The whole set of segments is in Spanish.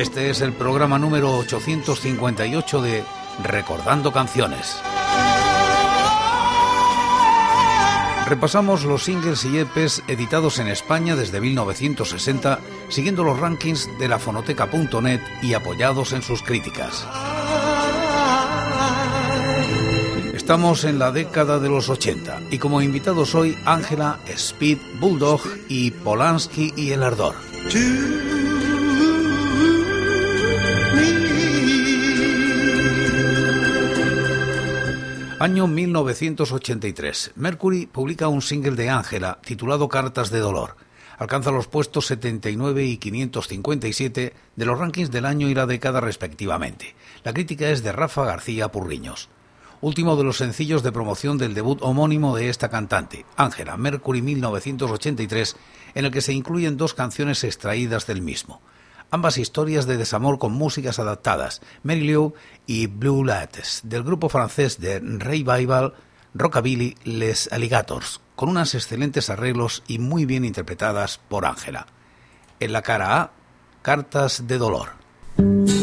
Este es el programa número 858 de Recordando Canciones. Repasamos los singles y EPs editados en España desde 1960, siguiendo los rankings de la fonoteca.net y apoyados en sus críticas. Estamos en la década de los 80 y como invitados hoy Ángela, Speed, Bulldog y Polanski y El Ardor. Año 1983. Mercury publica un single de Ángela titulado Cartas de Dolor. Alcanza los puestos 79 y 557 de los rankings del año y la década respectivamente. La crítica es de Rafa García Purriños. Último de los sencillos de promoción del debut homónimo de esta cantante, Ángela, Mercury 1983, en el que se incluyen dos canciones extraídas del mismo ambas historias de desamor con músicas adaptadas, Mary Lou y Blue Lattes, del grupo francés de revival Rockabilly Les Alligators, con unas excelentes arreglos y muy bien interpretadas por Ángela. En la cara A, Cartas de Dolor.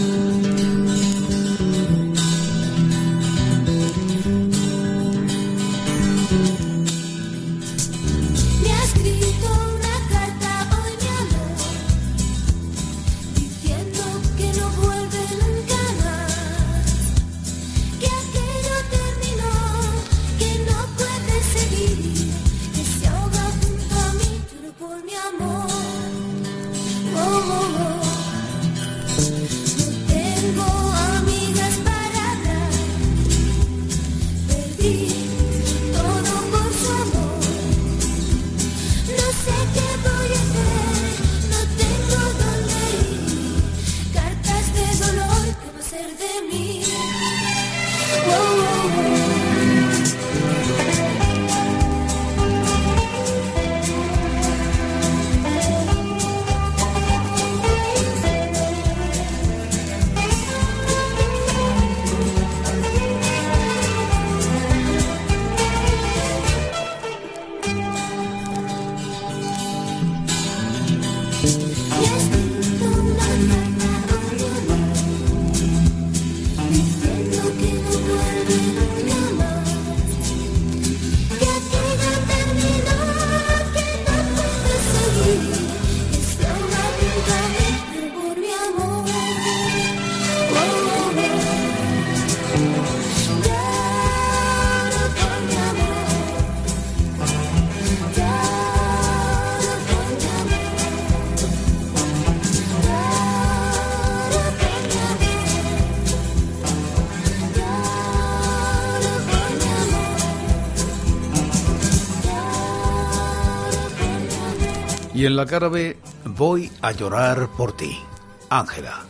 Y en la cara B, voy a llorar por ti. Ángela.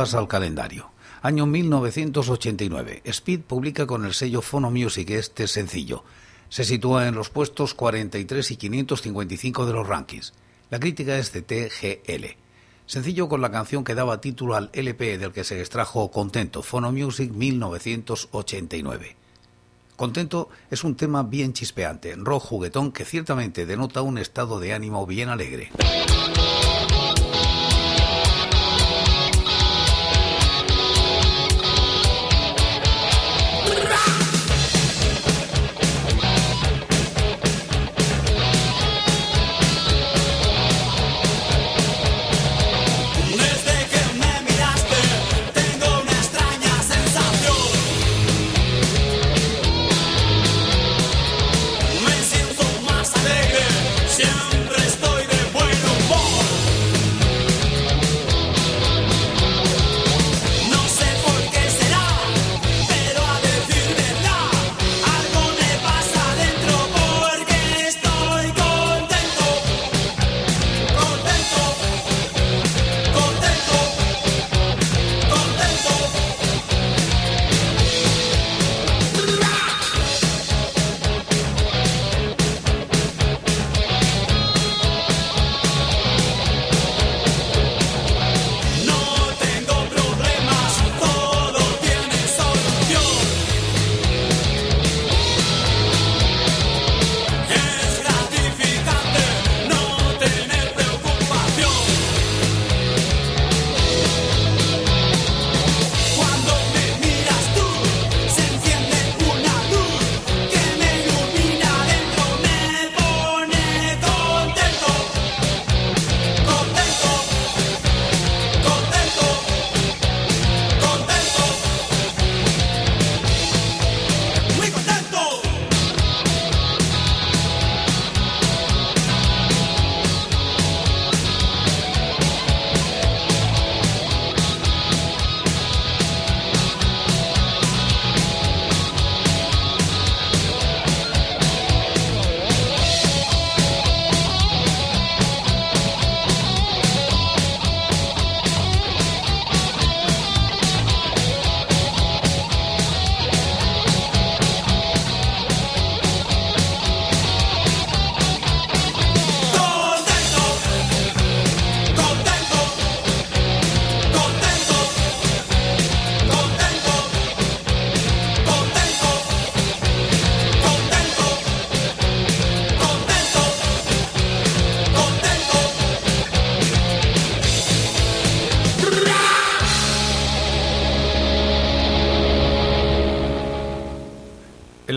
Al calendario. Año 1989. Speed publica con el sello Phono Music este sencillo. Se sitúa en los puestos 43 y 555 de los rankings. La crítica es de TGL. Sencillo con la canción que daba título al LP del que se extrajo Contento, Phono Music 1989. Contento es un tema bien chispeante, rock juguetón que ciertamente denota un estado de ánimo bien alegre.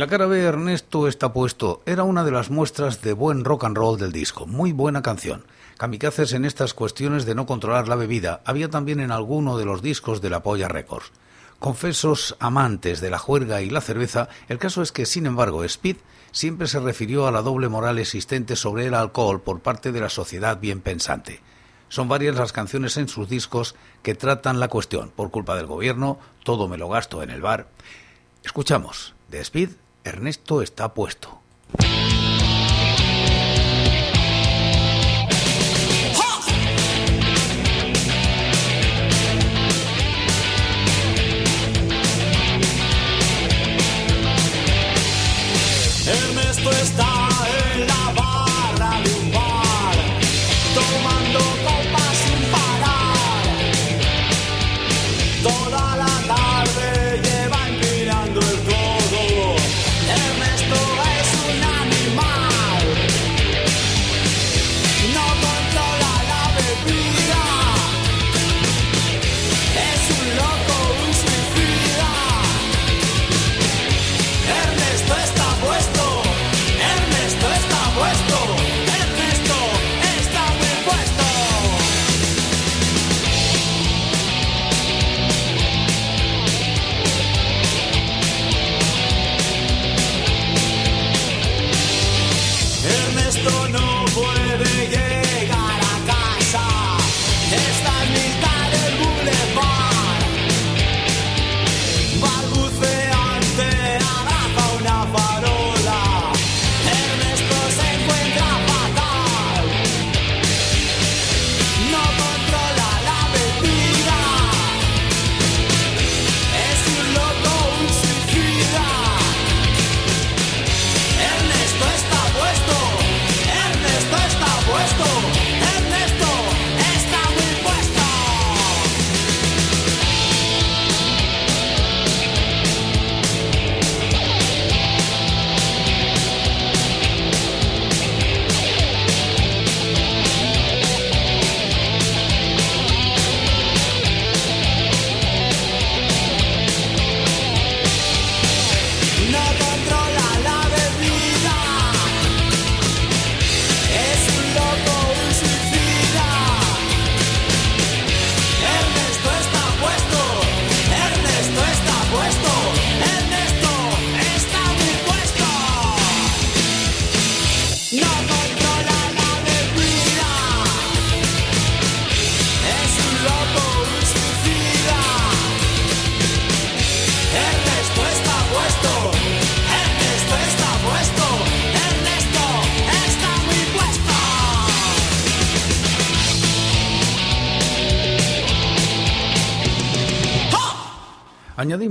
La cara B Ernesto está puesto era una de las muestras de buen rock and roll del disco, muy buena canción. Kamikazes en estas cuestiones de no controlar la bebida había también en alguno de los discos de la Polla Records. Confesos amantes de la juerga y la cerveza, el caso es que, sin embargo, Speed siempre se refirió a la doble moral existente sobre el alcohol por parte de la sociedad bien pensante. Son varias las canciones en sus discos que tratan la cuestión. Por culpa del gobierno, todo me lo gasto en el bar. Escuchamos de Speed Ernesto está puesto. Ernesto está en la barra de un bar,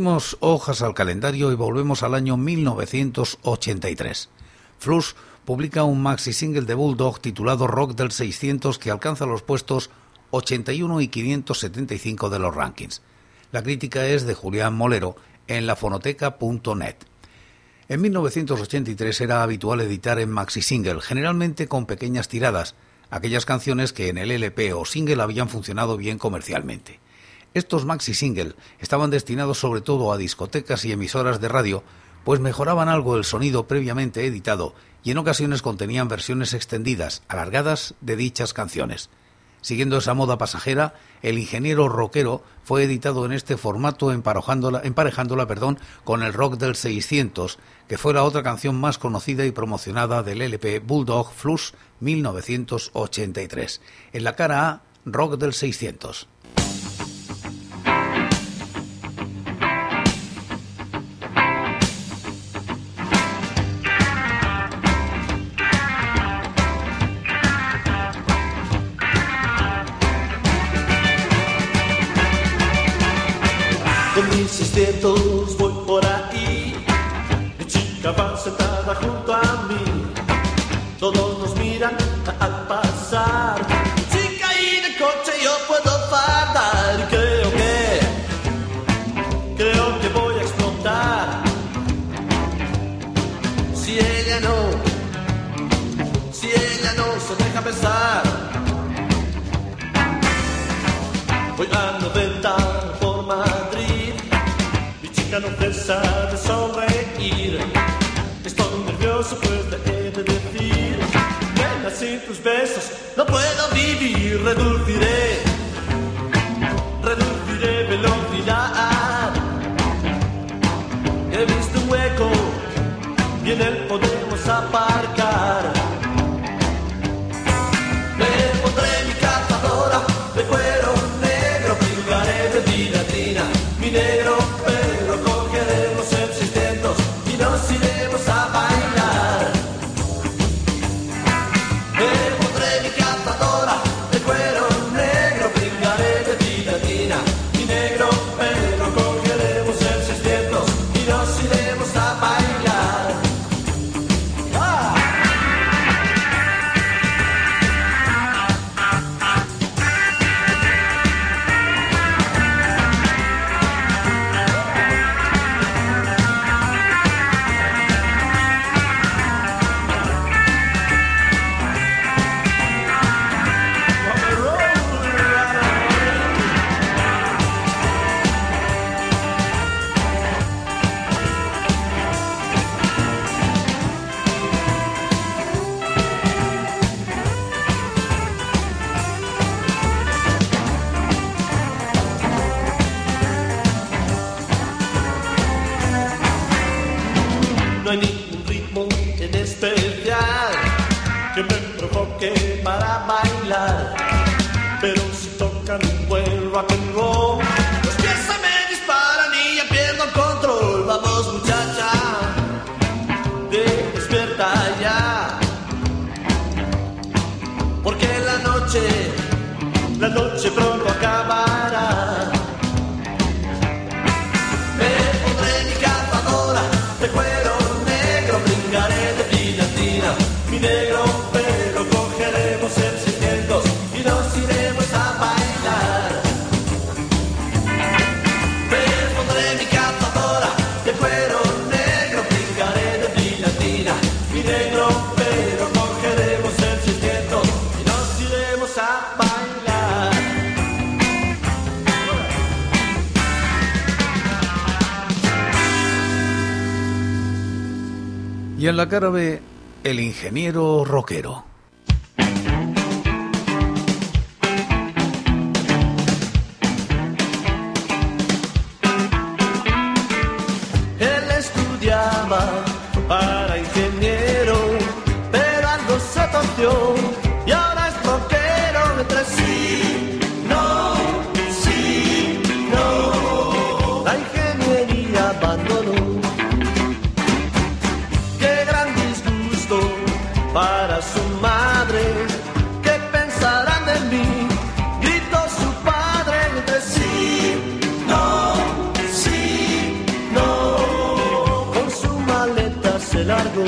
Añadimos hojas al calendario y volvemos al año 1983. Flush publica un maxi single de Bulldog titulado Rock del 600 que alcanza los puestos 81 y 575 de los rankings. La crítica es de Julián Molero en lafonoteca.net. En 1983 era habitual editar en maxi single, generalmente con pequeñas tiradas, aquellas canciones que en el LP o single habían funcionado bien comercialmente. Estos maxi single estaban destinados sobre todo a discotecas y emisoras de radio, pues mejoraban algo el sonido previamente editado y en ocasiones contenían versiones extendidas, alargadas de dichas canciones. Siguiendo esa moda pasajera, El ingeniero rockero fue editado en este formato emparejándola, emparejándola perdón, con el rock del 600, que fue la otra canción más conocida y promocionada del LP Bulldog Flush 1983. En la cara A, rock del 600. of us pues de sin tus besos no puedo vivir, reduciré noite pronto acaba. En la cara B, el ingeniero rockero. se largó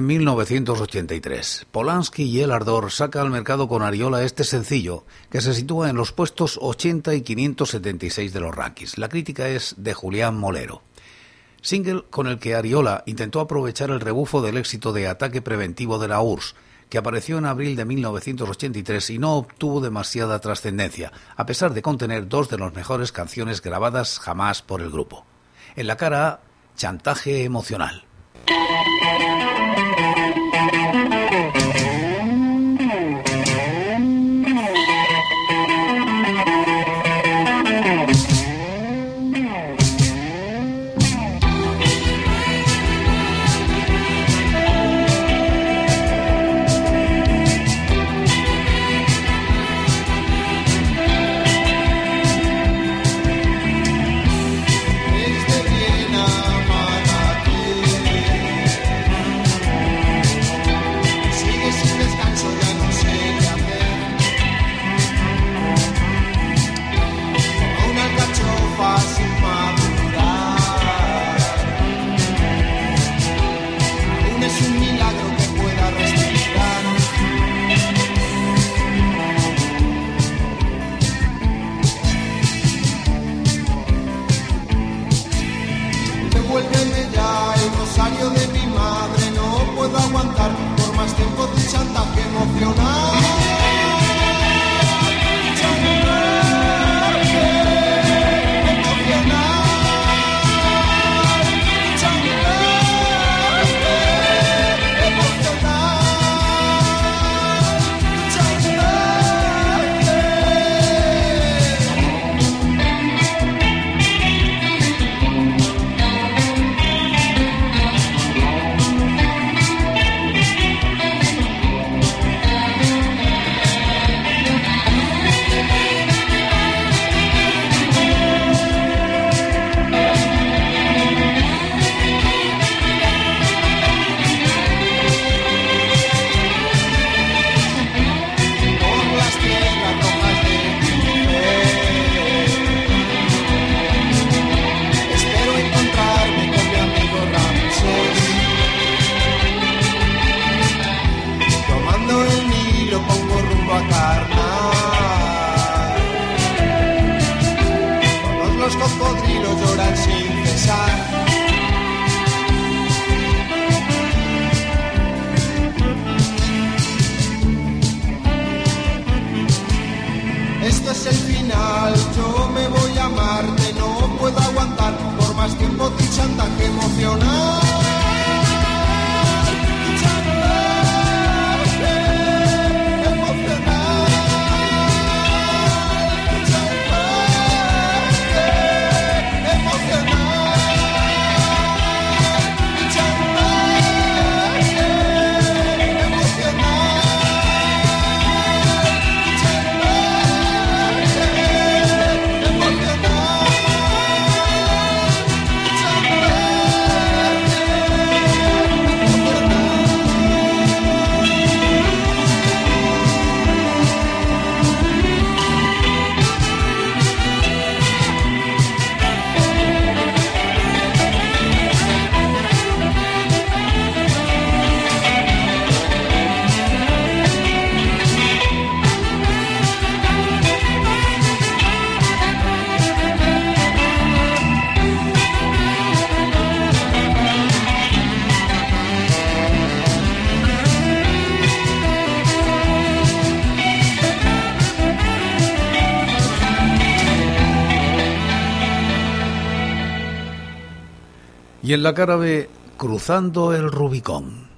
1983. Polanski y El Ardor saca al mercado con Ariola este sencillo, que se sitúa en los puestos 80 y 576 de los rankings. La crítica es de Julián Molero. Single con el que Ariola intentó aprovechar el rebufo del éxito de Ataque Preventivo de la URSS, que apareció en abril de 1983 y no obtuvo demasiada trascendencia, a pesar de contener dos de las mejores canciones grabadas jamás por el grupo. En la cara chantaje emocional. Música Y en la cara B, Cruzando el Rubicón.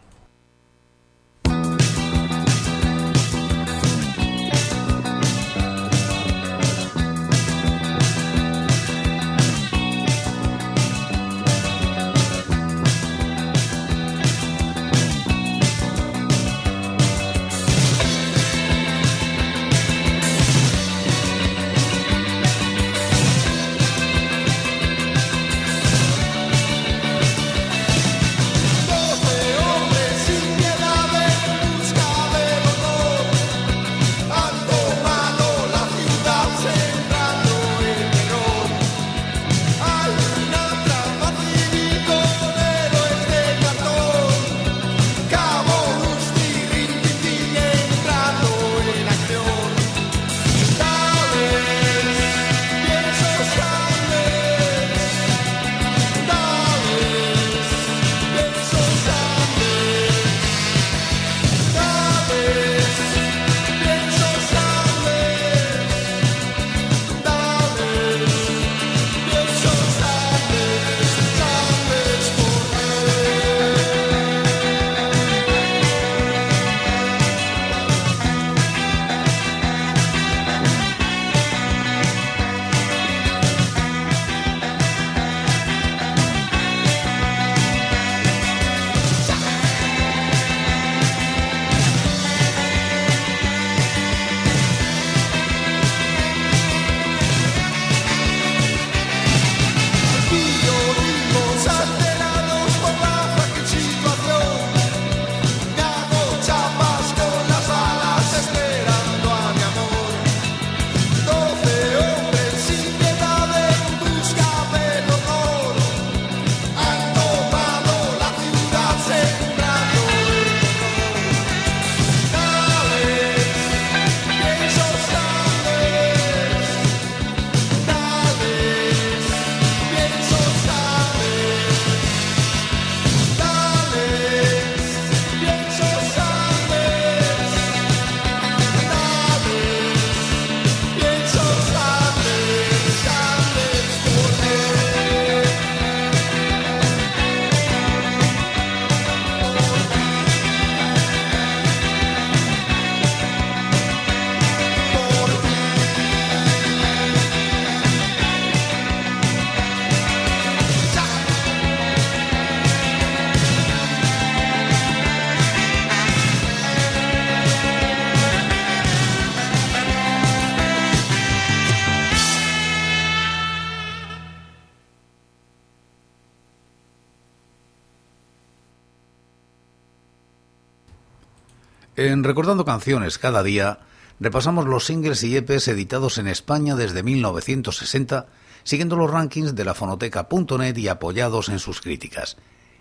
Recordando Canciones cada día, repasamos los singles y EPs editados en España desde 1960, siguiendo los rankings de la fonoteca.net y apoyados en sus críticas.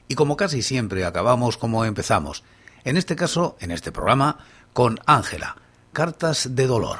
Y como casi siempre acabamos como empezamos, en este caso, en este programa, con Ángela, Cartas de Dolor.